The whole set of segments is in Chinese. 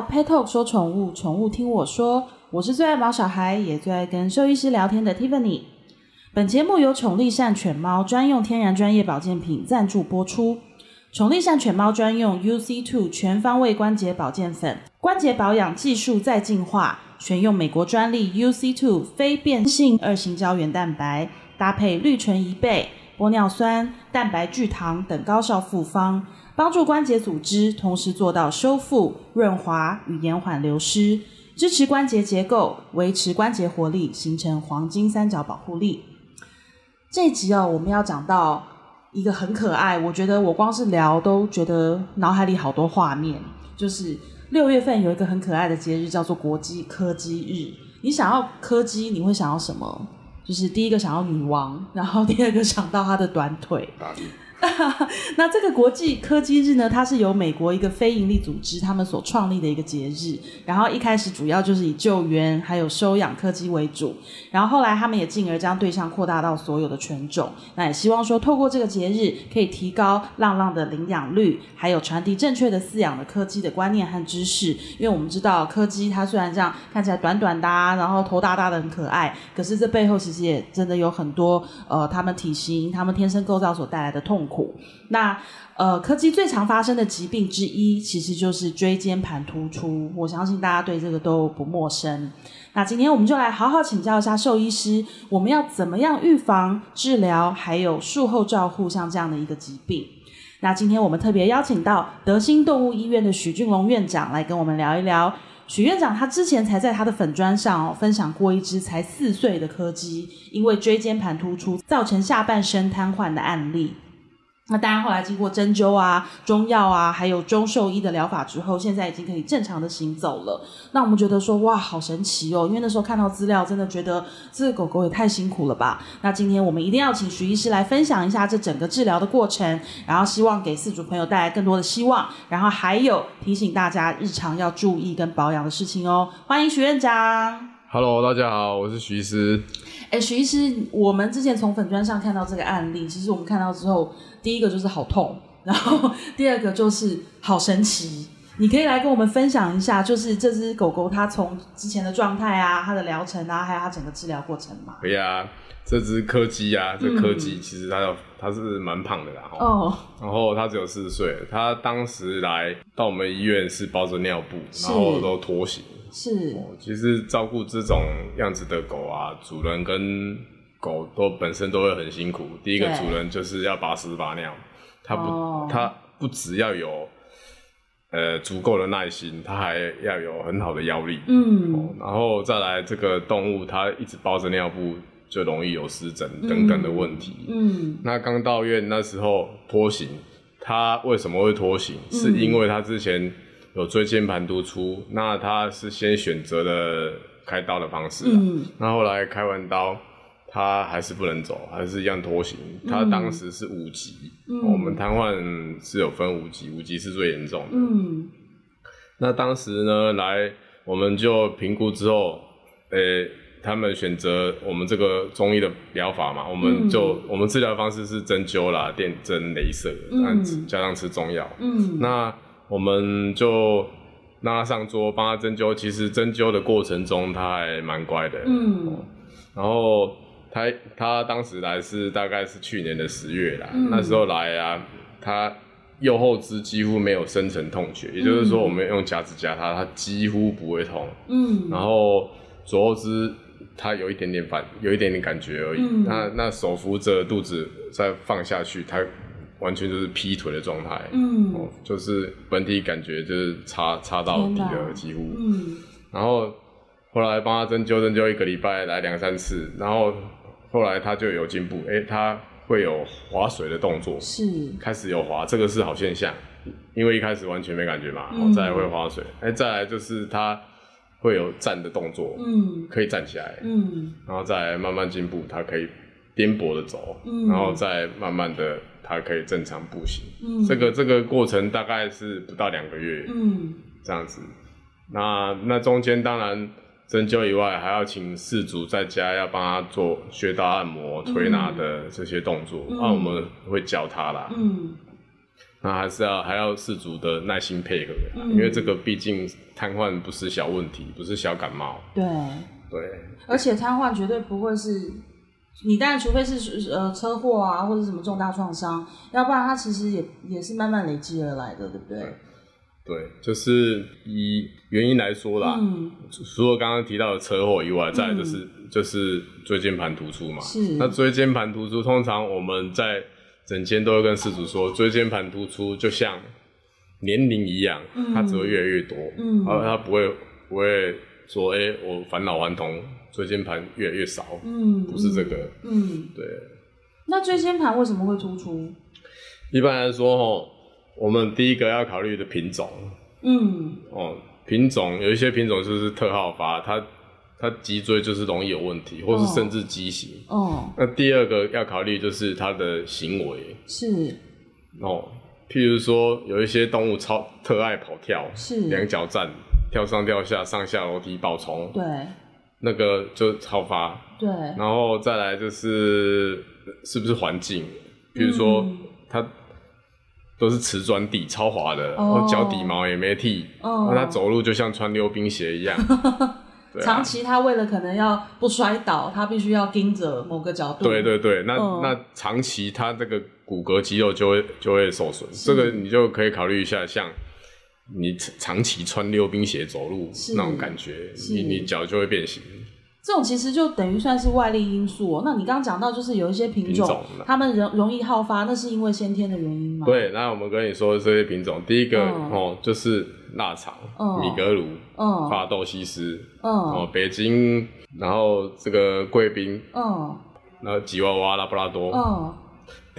到 Pet Talk 说宠物，宠物听我说，我是最爱毛小孩，也最爱跟兽医师聊天的 Tiffany。本节目由宠力善犬猫专用天然专业保健品赞助播出。宠力善犬猫专用 UC Two 全方位关节保健粉，关节保养技术再进化，选用美国专利 UC Two 非变性二型胶原蛋白，搭配绿醇一倍、玻尿酸、蛋白聚糖等高效复方，帮助关节组织同时做到修复、润滑与延缓流失，支持关节结构，维持关节活力，形成黄金三角保护力。这一集哦，我们要讲到。一个很可爱，我觉得我光是聊都觉得脑海里好多画面。就是六月份有一个很可爱的节日，叫做国际柯基日。你想要柯基，你会想要什么？就是第一个想要女王，然后第二个想到她的短腿。那这个国际柯基日呢，它是由美国一个非营利组织他们所创立的一个节日。然后一开始主要就是以救援还有收养柯基为主，然后后来他们也进而将对象扩大到所有的犬种。那也希望说，透过这个节日，可以提高浪浪的领养率，还有传递正确的饲养的柯基的观念和知识。因为我们知道柯基它虽然这样看起来短短的，然后头大大的很可爱，可是这背后其实也真的有很多呃，他们体型、他们天生构造所带来的痛苦。苦，那呃，柯基最常发生的疾病之一，其实就是椎间盘突出。我相信大家对这个都不陌生。那今天我们就来好好请教一下兽医师，我们要怎么样预防、治疗，还有术后照护像这样的一个疾病？那今天我们特别邀请到德心动物医院的许俊龙院长来跟我们聊一聊。许院长他之前才在他的粉砖上分享过一只才四岁的柯基，因为椎间盘突出造成下半身瘫痪的案例。那当然，后来经过针灸啊、中药啊，还有中兽医的疗法之后，现在已经可以正常的行走了。那我们觉得说，哇，好神奇哦！因为那时候看到资料，真的觉得这个狗狗也太辛苦了吧。那今天我们一定要请徐医师来分享一下这整个治疗的过程，然后希望给四组朋友带来更多的希望，然后还有提醒大家日常要注意跟保养的事情哦。欢迎许院长。Hello，大家好，我是徐医师。哎，徐医师，我们之前从粉砖上看到这个案例，其实我们看到之后。第一个就是好痛，然后第二个就是好神奇。你可以来跟我们分享一下，就是这只狗狗它从之前的状态啊，它的疗程啊，还有它整个治疗过程嘛？对啊，这只柯基啊，这柯基其实它有它是蛮胖的啦，哦，然后它只有四岁，它当时来到我们医院是包着尿布，然后都拖行。是，其实照顾这种样子的狗啊，主人跟狗都本身都会很辛苦。第一个主人就是要把屎把尿，他不，oh. 他不只要有呃足够的耐心，他还要有很好的腰力。嗯、哦，然后再来这个动物，它一直包着尿布，就容易有湿疹等等的问题。嗯，那刚到院那时候拖行，他为什么会拖行？嗯、是因为他之前有椎间盘突出，那他是先选择了开刀的方式。嗯，那后来开完刀。他还是不能走，还是一样拖行。他当时是五级，嗯、我们瘫痪是有分五级，五级是最严重的。嗯，那当时呢，来我们就评估之后，诶、欸，他们选择我们这个中医的疗法嘛，我们就、嗯、我们治疗方式是针灸啦、电针、镭射加上吃中药。嗯，那我们就让他上桌，帮他针灸。其实针灸的过程中，他还蛮乖的。嗯，然后。他他当时来是大概是去年的十月啦，嗯、那时候来啊，他右后肢几乎没有深层痛觉，嗯、也就是说我们用夹子夹他，他几乎不会痛。嗯，然后左后肢他有一点点反，有一点点感觉而已。嗯、那那手扶着肚子再放下去，他完全就是劈腿的状态。嗯、哦，就是本体感觉就是差差到底了几乎。嗯，然后后来帮他针灸针灸一个礼拜来两三次，然后。后来他就有进步，哎、欸，他会有划水的动作，是开始有划，这个是好现象，因为一开始完全没感觉嘛，嗯、再来会划水，哎、欸，再来就是他会有站的动作，嗯，可以站起来，嗯，然后再来慢慢进步，他可以颠簸的走，嗯，然后再慢慢的他可以正常步行，嗯，这个这个过程大概是不到两个月，嗯，这样子，那那中间当然。针灸以外，还要请事主在家要帮他做穴道按摩、推拿的这些动作，那、嗯、我们会教他啦。嗯，那还是要还要事主的耐心配合，嗯、因为这个毕竟瘫痪不是小问题，不是小感冒。对。对，而且瘫痪绝对不会是，你当然除非是呃车祸啊或者什么重大创伤，要不然它其实也也是慢慢累积而来的，对不对？对对，就是以原因来说啦，嗯，除了刚刚提到的车祸以外，再来就是、嗯、就是椎间盘突出嘛。是。那椎间盘突出，通常我们在整间都会跟事主说，椎间盘突出就像年龄一样，嗯、它只会越来越多，嗯，而它不会不会说，哎、欸，我返老还童，椎间盘越来越少，嗯，不是这个，嗯，对。那椎间盘为什么会突出？一般来说，吼。我们第一个要考虑的品种，嗯，哦，品种有一些品种就是特好发，它它脊椎就是容易有问题，或是甚至畸形。哦，那第二个要考虑就是它的行为，是，哦，譬如说有一些动物超特爱跑跳，是。两脚站，跳上跳下，上下楼梯暴冲，对，那个就好发，对，然后再来就是是不是环境，比如说它。都是瓷砖地，超滑的，然后脚底毛也没剃，那、oh. 他走路就像穿溜冰鞋一样。啊、长期他为了可能要不摔倒，他必须要盯着某个角度。对对对，那、oh. 那长期他这个骨骼肌肉就会就会受损，这个你就可以考虑一下，像你长期穿溜冰鞋走路那种感觉，你你脚就会变形。这种其实就等于算是外力因素哦。那你刚刚讲到，就是有一些品种，它们容容易好发，那是因为先天的原因吗？对，那我们跟你说这些品种，第一个、嗯、哦就是腊肠、嗯、米格鲁、嗯、法斗西施、嗯、哦北京，然后这个贵宾，嗯，然后吉娃娃、拉布拉多，嗯，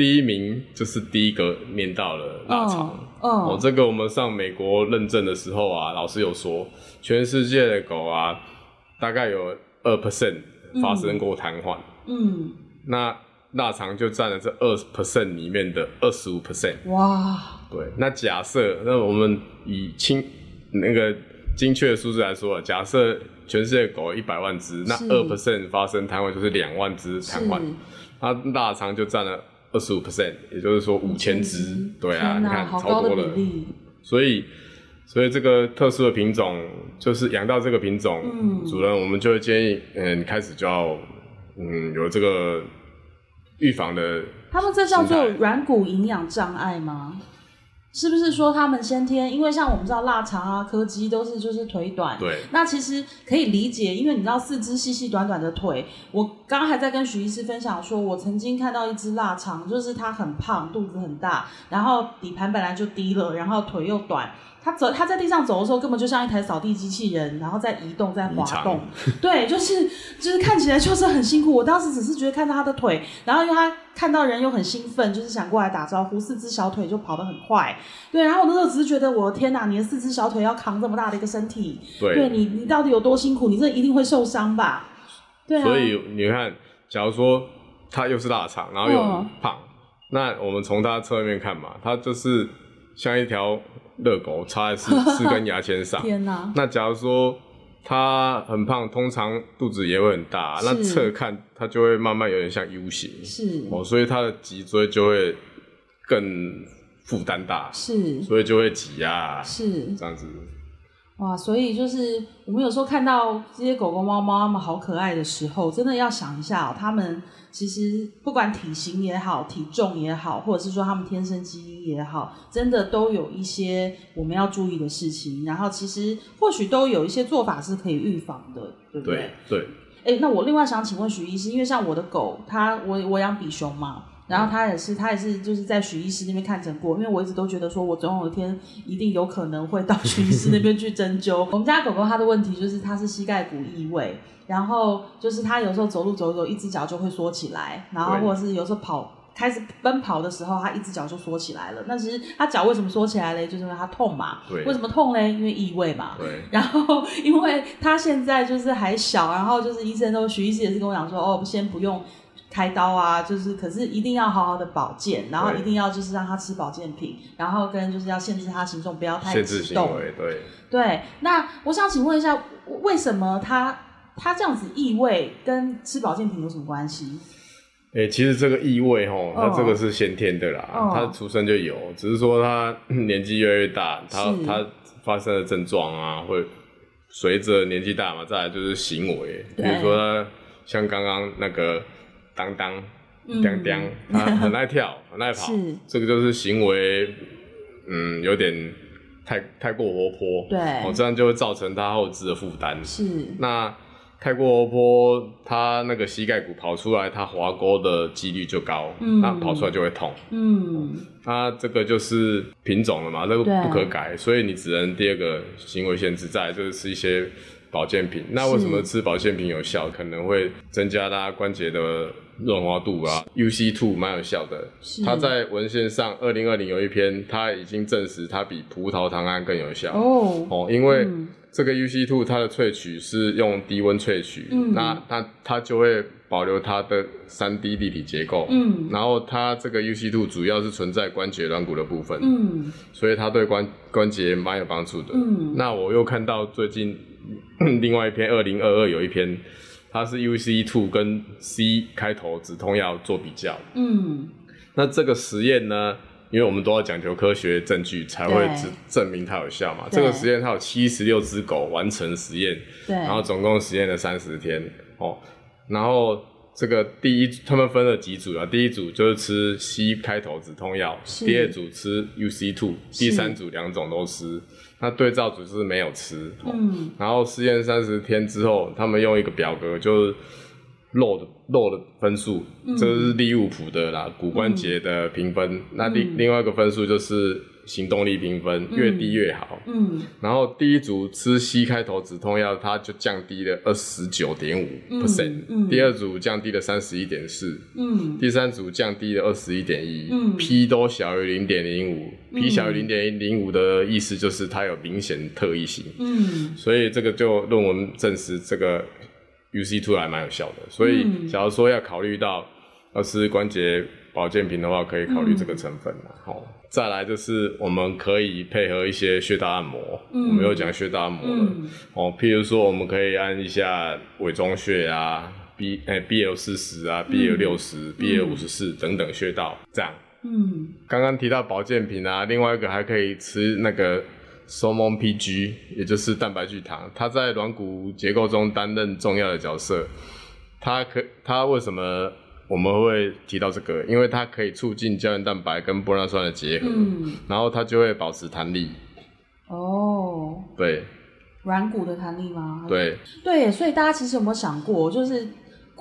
第一名就是第一个念到了腊肠，嗯，哦，这个我们上美国认证的时候啊，老师有说，全世界的狗啊，大概有。二 percent 发生过瘫痪，嗯，那腊肠就占了这二 percent 里面的二十五 percent，哇，对，那假设那我们以清那个精确的数字来说，假设全世界狗一百万只，那二 percent 发生瘫痪就是两万只瘫痪，那腊肠就占了二十五 percent，也就是说五千只，对啊，你看超多了，所以。所以这个特殊的品种，就是养到这个品种，嗯，主人我们就会建议，嗯，开始就要，嗯，有这个预防的。他们这叫做软骨营养障碍吗？是不是说他们先天？因为像我们知道腊肠啊、柯基都是就是腿短，对。那其实可以理解，因为你知道四肢细细短短的腿。我刚刚还在跟许医师分享说，我曾经看到一只腊肠，就是它很胖，肚子很大，然后底盘本来就低了，然后腿又短。他走，他在地上走的时候，根本就像一台扫地机器人，然后在移动，在滑动。对，就是就是看起来就是很辛苦。我当时只是觉得看到他的腿，然后因为他看到人又很兴奋，就是想过来打招呼，四只小腿就跑得很快。对，然后我那时候只是觉得，我的天哪，你的四只小腿要扛这么大的一个身体，对，对你你到底有多辛苦？你这一定会受伤吧？对啊。所以你看，假如说他又是腊肠，然后又很胖，嗯，那我们从他侧面看嘛，他就是像一条。热狗插在四 四根牙签上，天哪！那假如说它很胖，通常肚子也会很大，那侧看它就会慢慢有点像 U 型，是。哦，所以它的脊椎就会更负担大，是，所以就会挤压，是。这样子。哇，所以就是我们有时候看到这些狗狗、猫猫，它们好可爱的时候，真的要想一下哦，它们其实不管体型也好、体重也好，或者是说它们天生基因也好，真的都有一些我们要注意的事情。然后其实或许都有一些做法是可以预防的，对不对？对。对。哎，那我另外想请问徐医师，因为像我的狗，它我我养比熊嘛。然后他也是，他也是，就是在许医师那边看诊过，因为我一直都觉得说，我总有一天一定有可能会到许医师那边去针灸。我们家狗狗它的问题就是，它是膝盖骨异位，然后就是它有时候走路走走，一只脚就会缩起来，然后或者是有时候跑开始奔跑的时候，它一只脚就缩起来了。那其实它脚为什么缩起来嘞？就是因为它痛嘛。对。为什么痛嘞？因为异位嘛。对。然后因为它现在就是还小，然后就是医生都许医师也是跟我讲说，哦，先不用。开刀啊，就是可是一定要好好的保健，然后一定要就是让他吃保健品，然后跟就是要限制他行动，不要太激动。限制行为，对。对，那我想请问一下，为什么他他这样子异味跟吃保健品有什么关系？哎、欸，其实这个异味吼，它这个是先天的啦，哦、他出生就有，只是说他 年纪越来越大，他他发生的症状啊，会随着年纪大嘛，再来就是行为，比如说他像刚刚那个当当当当，他很爱跳，很爱跑，这个就是行为，嗯，有点太太过活泼，对，哦，这样就会造成他后肢的负担，是。那。太过活泼，他那个膝盖骨跑出来，他滑沟的几率就高，嗯，那跑出来就会痛，嗯，他这个就是品种了嘛，这个不可改，所以你只能第二个行为限制，在就是吃一些保健品。那为什么吃保健品有效？可能会增加大家关节的润滑度啊，UC Two 蛮有效的。它在文献上，二零二零有一篇，它已经证实它比葡萄糖胺更有效。哦，哦，因为。嗯。这个 UC two 它的萃取是用低温萃取，嗯、那它它就会保留它的三 D 立体结构，嗯，然后它这个 UC two 主要是存在关节软骨的部分，嗯，所以它对关关节蛮有帮助的，嗯，那我又看到最近 另外一篇二零二二有一篇，它是 U C two 跟 C 开头止痛药做比较，嗯，那这个实验呢？因为我们都要讲求科学证据，才会证证明它有效嘛。这个实验它有七十六只狗完成实验，对然后总共实验了三十天哦。然后这个第一，他们分了几组啊？第一组就是吃 C 开头止痛药，第二组吃 UC two，第三组两种都吃。是那对照组是没有吃。嗯。然后实验三十天之后，他们用一个表格就是。肉的肉的分数，嗯、这是利物浦的啦，骨关节的评分。嗯、那另另外一个分数就是行动力评分，嗯、越低越好。嗯。然后第一组吃 C 开头止痛药，它就降低了二十九点五 percent。嗯。第二组降低了三十一点四。嗯。第三组降低了二十一点一。嗯。P 都小于零点零五，P 小于零点零五的意思就是它有明显特异性。嗯。所以这个就论文证实这个。UC two 还蛮有效的，所以假如说要考虑到要吃关节保健品的话，可以考虑这个成分啦。好、嗯，再来就是我们可以配合一些穴道按摩，嗯、我们又讲穴道按摩了。嗯、哦，譬如说我们可以按一下委中穴啊，B 哎 BL 四十啊，BL 六十，BL 五十四等等穴道，这样。嗯，刚刚提到保健品啊，另外一个还可以吃那个。Somon PG，也就是蛋白聚糖，它在软骨结构中担任重要的角色。它可，它为什么我们会提到这个？因为它可以促进胶原蛋白跟玻尿酸的结合，嗯、然后它就会保持弹力。哦，对，软骨的弹力吗？对，对，所以大家其实有没有想过，就是。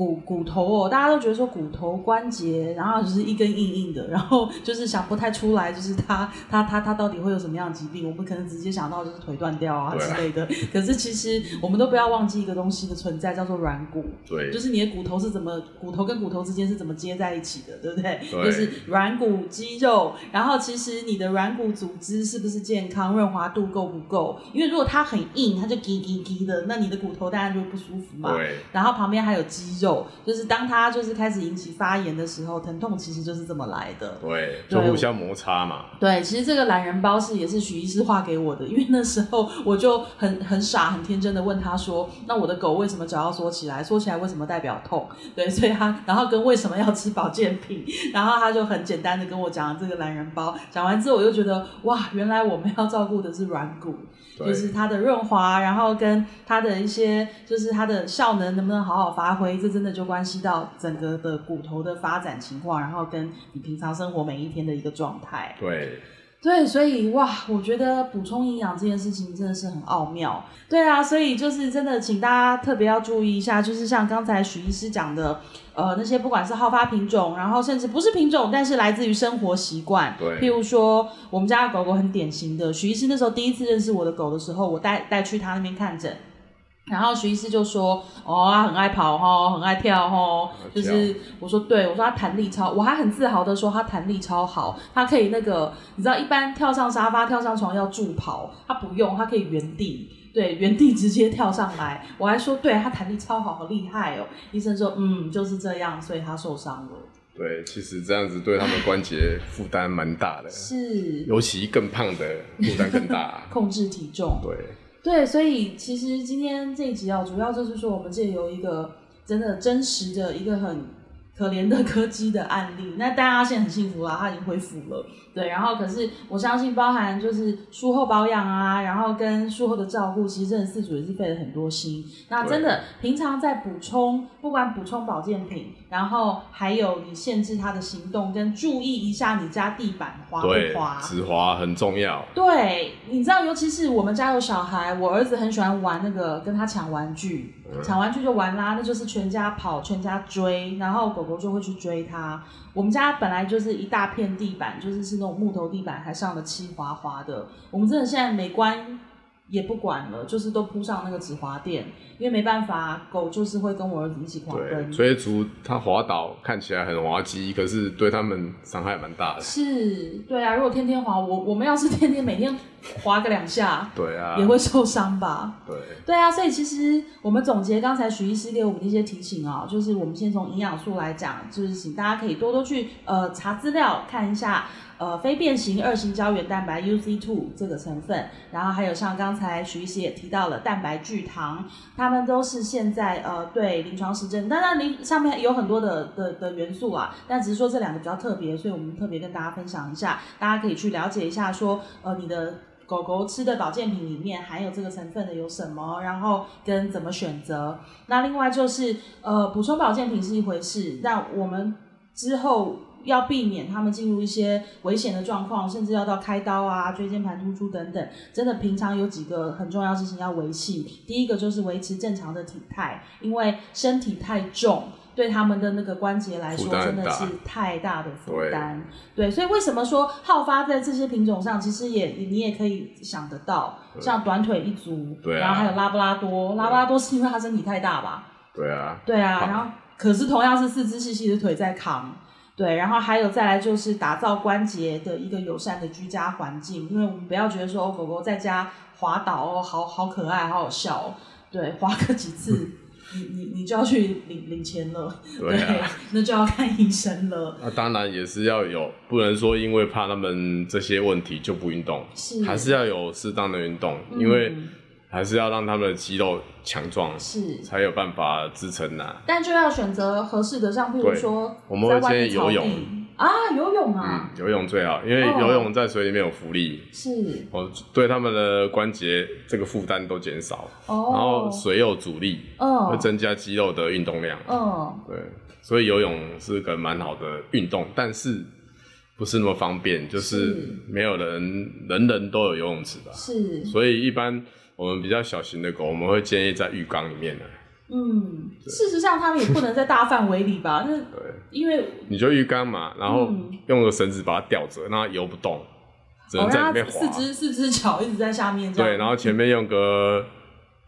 骨骨头哦，大家都觉得说骨头关节，然后就是一根硬硬的，然后就是想不太出来，就是它它它它到底会有什么样的疾病？我们可能直接想到就是腿断掉啊之类的。可是其实我们都不要忘记一个东西的存在，叫做软骨。对，就是你的骨头是怎么骨头跟骨头之间是怎么接在一起的，对不对？对，就是软骨肌肉，然后其实你的软骨组织是不是健康，润滑度够不够？因为如果它很硬，它就叽叽叽的，那你的骨头当然就不舒服嘛。对，然后旁边还有肌肉。就是当它就是开始引起发炎的时候，疼痛其实就是这么来的。对，就互相摩擦嘛。对，其实这个懒人包是也是许医师画给我的，因为那时候我就很很傻很天真的问他说：“那我的狗为什么脚要缩起来？缩起来为什么代表痛？”对，所以他然后跟为什么要吃保健品，然后他就很简单的跟我讲了这个懒人包。讲完之后，我就觉得哇，原来我们要照顾的是软骨。就是它的润滑，然后跟它的一些，就是它的效能能不能好好发挥，这真的就关系到整个的骨头的发展情况，然后跟你平常生活每一天的一个状态。对。对，所以哇，我觉得补充营养这件事情真的是很奥妙。对啊，所以就是真的，请大家特别要注意一下，就是像刚才许医师讲的，呃，那些不管是好发品种，然后甚至不是品种，但是来自于生活习惯。对。譬如说，我们家的狗狗很典型的，许医师那时候第一次认识我的狗的时候，我带带去他那边看诊。然后徐医师就说：“哦，他很爱跑哈，很爱跳哈，就是我说对，我说他弹力超，我还很自豪的说他弹力超好，他可以那个，你知道一般跳上沙发、跳上床要助跑，他不用，他可以原地，对，原地直接跳上来。我还说对他弹力超好，好厉害哦。医生说嗯，就是这样，所以他受伤了。对，其实这样子对他们关节负担蛮大的，是，尤其更胖的负担更大，控制体重，对。”对，所以其实今天这一集啊，主要就是说我们这里有一个真的真实的一个很可怜的 柯基的案例，那大家现在很幸福啦，他已经恢复了。对，然后可是我相信，包含就是术后保养啊，然后跟术后的照顾，其实真的饲主也是费了很多心。那真的平常在补充，不管补充保健品，然后还有你限制他的行动，跟注意一下你家地板滑不滑，止滑很重要。对，你知道，尤其是我们家有小孩，我儿子很喜欢玩那个，跟他抢玩具，嗯、抢玩具就玩啦，那就是全家跑，全家追，然后狗狗就会去追他。我们家本来就是一大片地板，就是是那种木头地板，还上了漆滑滑的。我们真的现在美观也不管了，就是都铺上那个止滑垫。因为没办法，狗就是会跟我儿子一起狂奔。所以除它滑倒看起来很滑稽，可是对他们伤害蛮大的。是，对啊，如果天天滑，我我们要是天天每天滑个两下，对啊，也会受伤吧？对，对啊，所以其实我们总结刚才许医师给我们的一些提醒啊、喔，就是我们先从营养素来讲，就是请大家可以多多去呃查资料看一下。呃，非变形二型胶原蛋白 U C two 这个成分，然后还有像刚才徐医师也提到了蛋白聚糖，它们都是现在呃对临床实证，当然临上面有很多的的的元素啊，但只是说这两个比较特别，所以我们特别跟大家分享一下，大家可以去了解一下说，呃你的狗狗吃的保健品里面含有这个成分的有什么，然后跟怎么选择。那另外就是呃补充保健品是一回事，那我们之后。要避免他们进入一些危险的状况，甚至要到开刀啊、椎间盘突出等等。真的，平常有几个很重要的事情要维系。第一个就是维持正常的体态，因为身体太重，对他们的那个关节来说真的是太大的负担。对，所以为什么说好发在这些品种上，其实也你也可以想得到，像短腿一族，对啊，然后还有拉布拉多，拉布拉多是因为它身体太大吧？对啊，对啊，然后可是同样是四肢细细的腿在扛。对，然后还有再来就是打造关节的一个友善的居家环境，因为我们不要觉得说哦，狗狗在家滑倒哦，好好可爱，好好笑哦。对，滑个几次，你你你就要去领领钱了，对，那就要看医生了。那当然也是要有，不能说因为怕他们这些问题就不运动，是还是要有适当的运动，因为。嗯还是要让他们的肌肉强壮，是。才有办法支撑呐。但就要选择合适的，像比如说，我们会建议游泳。啊，游泳啊，嗯，游泳最好，因为游泳在水里面有浮力，是。哦，对他们的关节这个负担都减少，哦，然后水有阻力，嗯，会增加肌肉的运动量，嗯，对，所以游泳是个蛮好的运动，但是不是那么方便，就是没有人人人都有游泳池吧，是，所以一般。我们比较小型的狗，我们会建议在浴缸里面的。嗯，事实上，他们也不能在大范围里吧？那对，因为你就浴缸嘛，然后用个绳子把它吊着，让它游不动，只能在里面滑。四只四只脚一直在下面。对，然后前面用个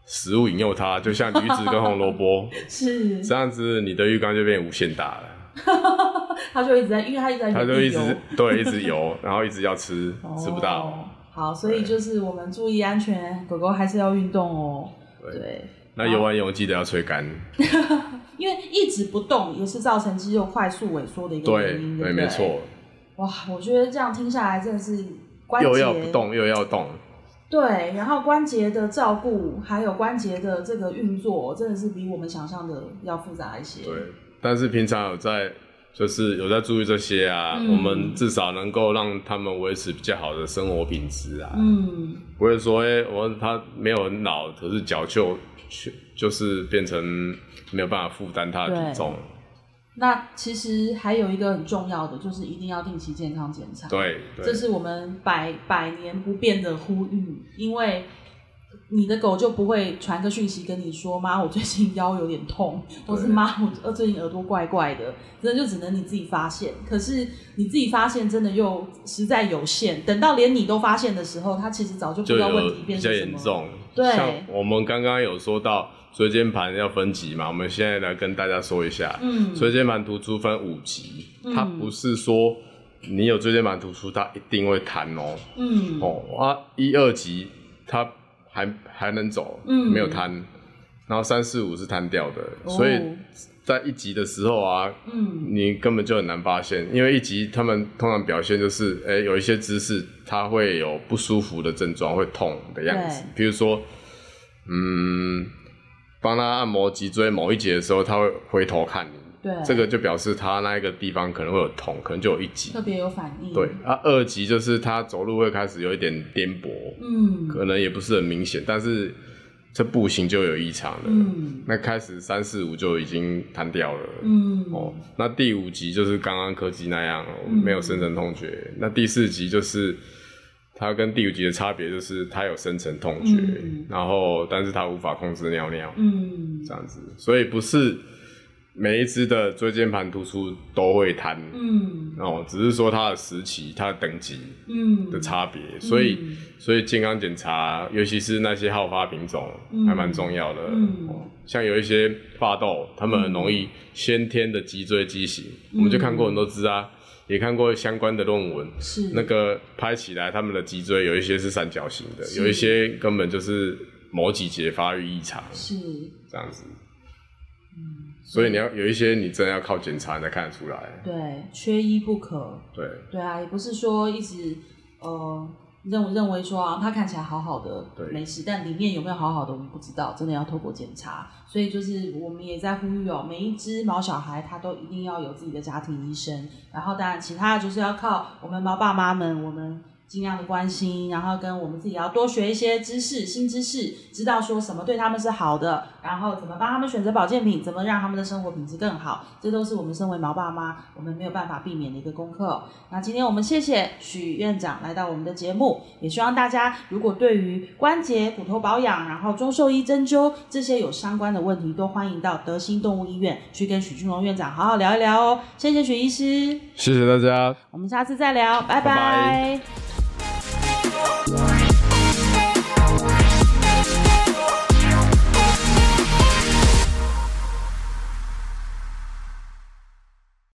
食物引诱它，就像驴子跟红萝卜，是这样子，你的浴缸就变无限大了。它就一直在，因为他一直在，他就一直对，一直游，然后一直要吃，吃不到。好，所以就是我们注意安全，狗狗还是要运动哦。对，对那游完泳记得要吹干，因为一直不动也是造成肌肉快速萎缩的一个原因，对，没错。哇，我觉得这样听下来真的是关节又要不动又要动。对，然后关节的照顾还有关节的这个运作，真的是比我们想象的要复杂一些。对，但是平常有在。就是有在注意这些啊，嗯、我们至少能够让他们维持比较好的生活品质啊。嗯，不会说，哎、欸，我他没有很老，可是脚就就是变成没有办法负担他的体重。那其实还有一个很重要的，就是一定要定期健康检查。对，这是我们百百年不变的呼吁，因为。你的狗就不会传个讯息跟你说，妈，我最近腰有点痛，或是妈，我最近耳朵怪怪的，真的就只能你自己发现。可是你自己发现真的又实在有限，等到连你都发现的时候，它其实早就不知道问题变成什么。比较严重。对，像我们刚刚有说到椎间盘要分级嘛，我们现在来跟大家说一下，嗯，椎间盘突出分五级，它不是说你有椎间盘突出，它一定会弹哦，嗯，哦啊，一二级它。还还能走，嗯、没有瘫，然后三四五是瘫掉的，哦、所以在一级的时候啊，嗯、你根本就很难发现，因为一级他们通常表现就是，哎、欸，有一些姿势它会有不舒服的症状，会痛的样子，比如说，嗯，帮他按摩脊椎某一节的时候，他会回头看你，对，这个就表示他那一个地方可能会有痛，可能就有一级，特别有反应。对，啊，二级就是他走路会开始有一点颠簸，嗯，可能也不是很明显，但是这步行就有异常了。嗯，那开始三四五就已经瘫掉了。嗯，哦，那第五级就是刚刚柯基那样，没有深层痛觉。嗯、那第四级就是。它跟第五级的差别就是它有深层痛觉，嗯、然后但是它无法控制尿尿，嗯，这样子，所以不是每一只的椎间盘突出都会瘫，嗯，哦，只是说它的时期、它的等级，嗯。的差别，嗯、所以所以健康检查，尤其是那些好发品种，还蛮重要的，嗯，像有一些法斗，他们很容易先天的脊椎畸形，嗯、我们就看过很多只啊。也看过相关的论文，是。那个拍起来，他们的脊椎有一些是三角形的，有一些根本就是某几节发育异常，是。这样子。嗯，所以你要有一些，你真的要靠检查才看得出来。对，缺一不可。对，对啊，也不是说一直呃。认认为说啊，它看起来好好的，对没事，但里面有没有好好的，我们不知道，真的要透过检查。所以就是我们也在呼吁哦，每一只毛小孩他都一定要有自己的家庭医生，然后当然其他的就是要靠我们毛爸妈们，我们。尽量的关心，然后跟我们自己要多学一些知识、新知识，知道说什么对他们是好的，然后怎么帮他们选择保健品，怎么让他们的生活品质更好，这都是我们身为毛爸妈，我们没有办法避免的一个功课。那今天我们谢谢许院长来到我们的节目，也希望大家如果对于关节、骨头保养，然后中兽医针灸这些有相关的问题，都欢迎到德兴动物医院去跟许俊龙院长好好聊一聊哦。谢谢许医师，谢谢大家，我们下次再聊，拜拜。拜拜。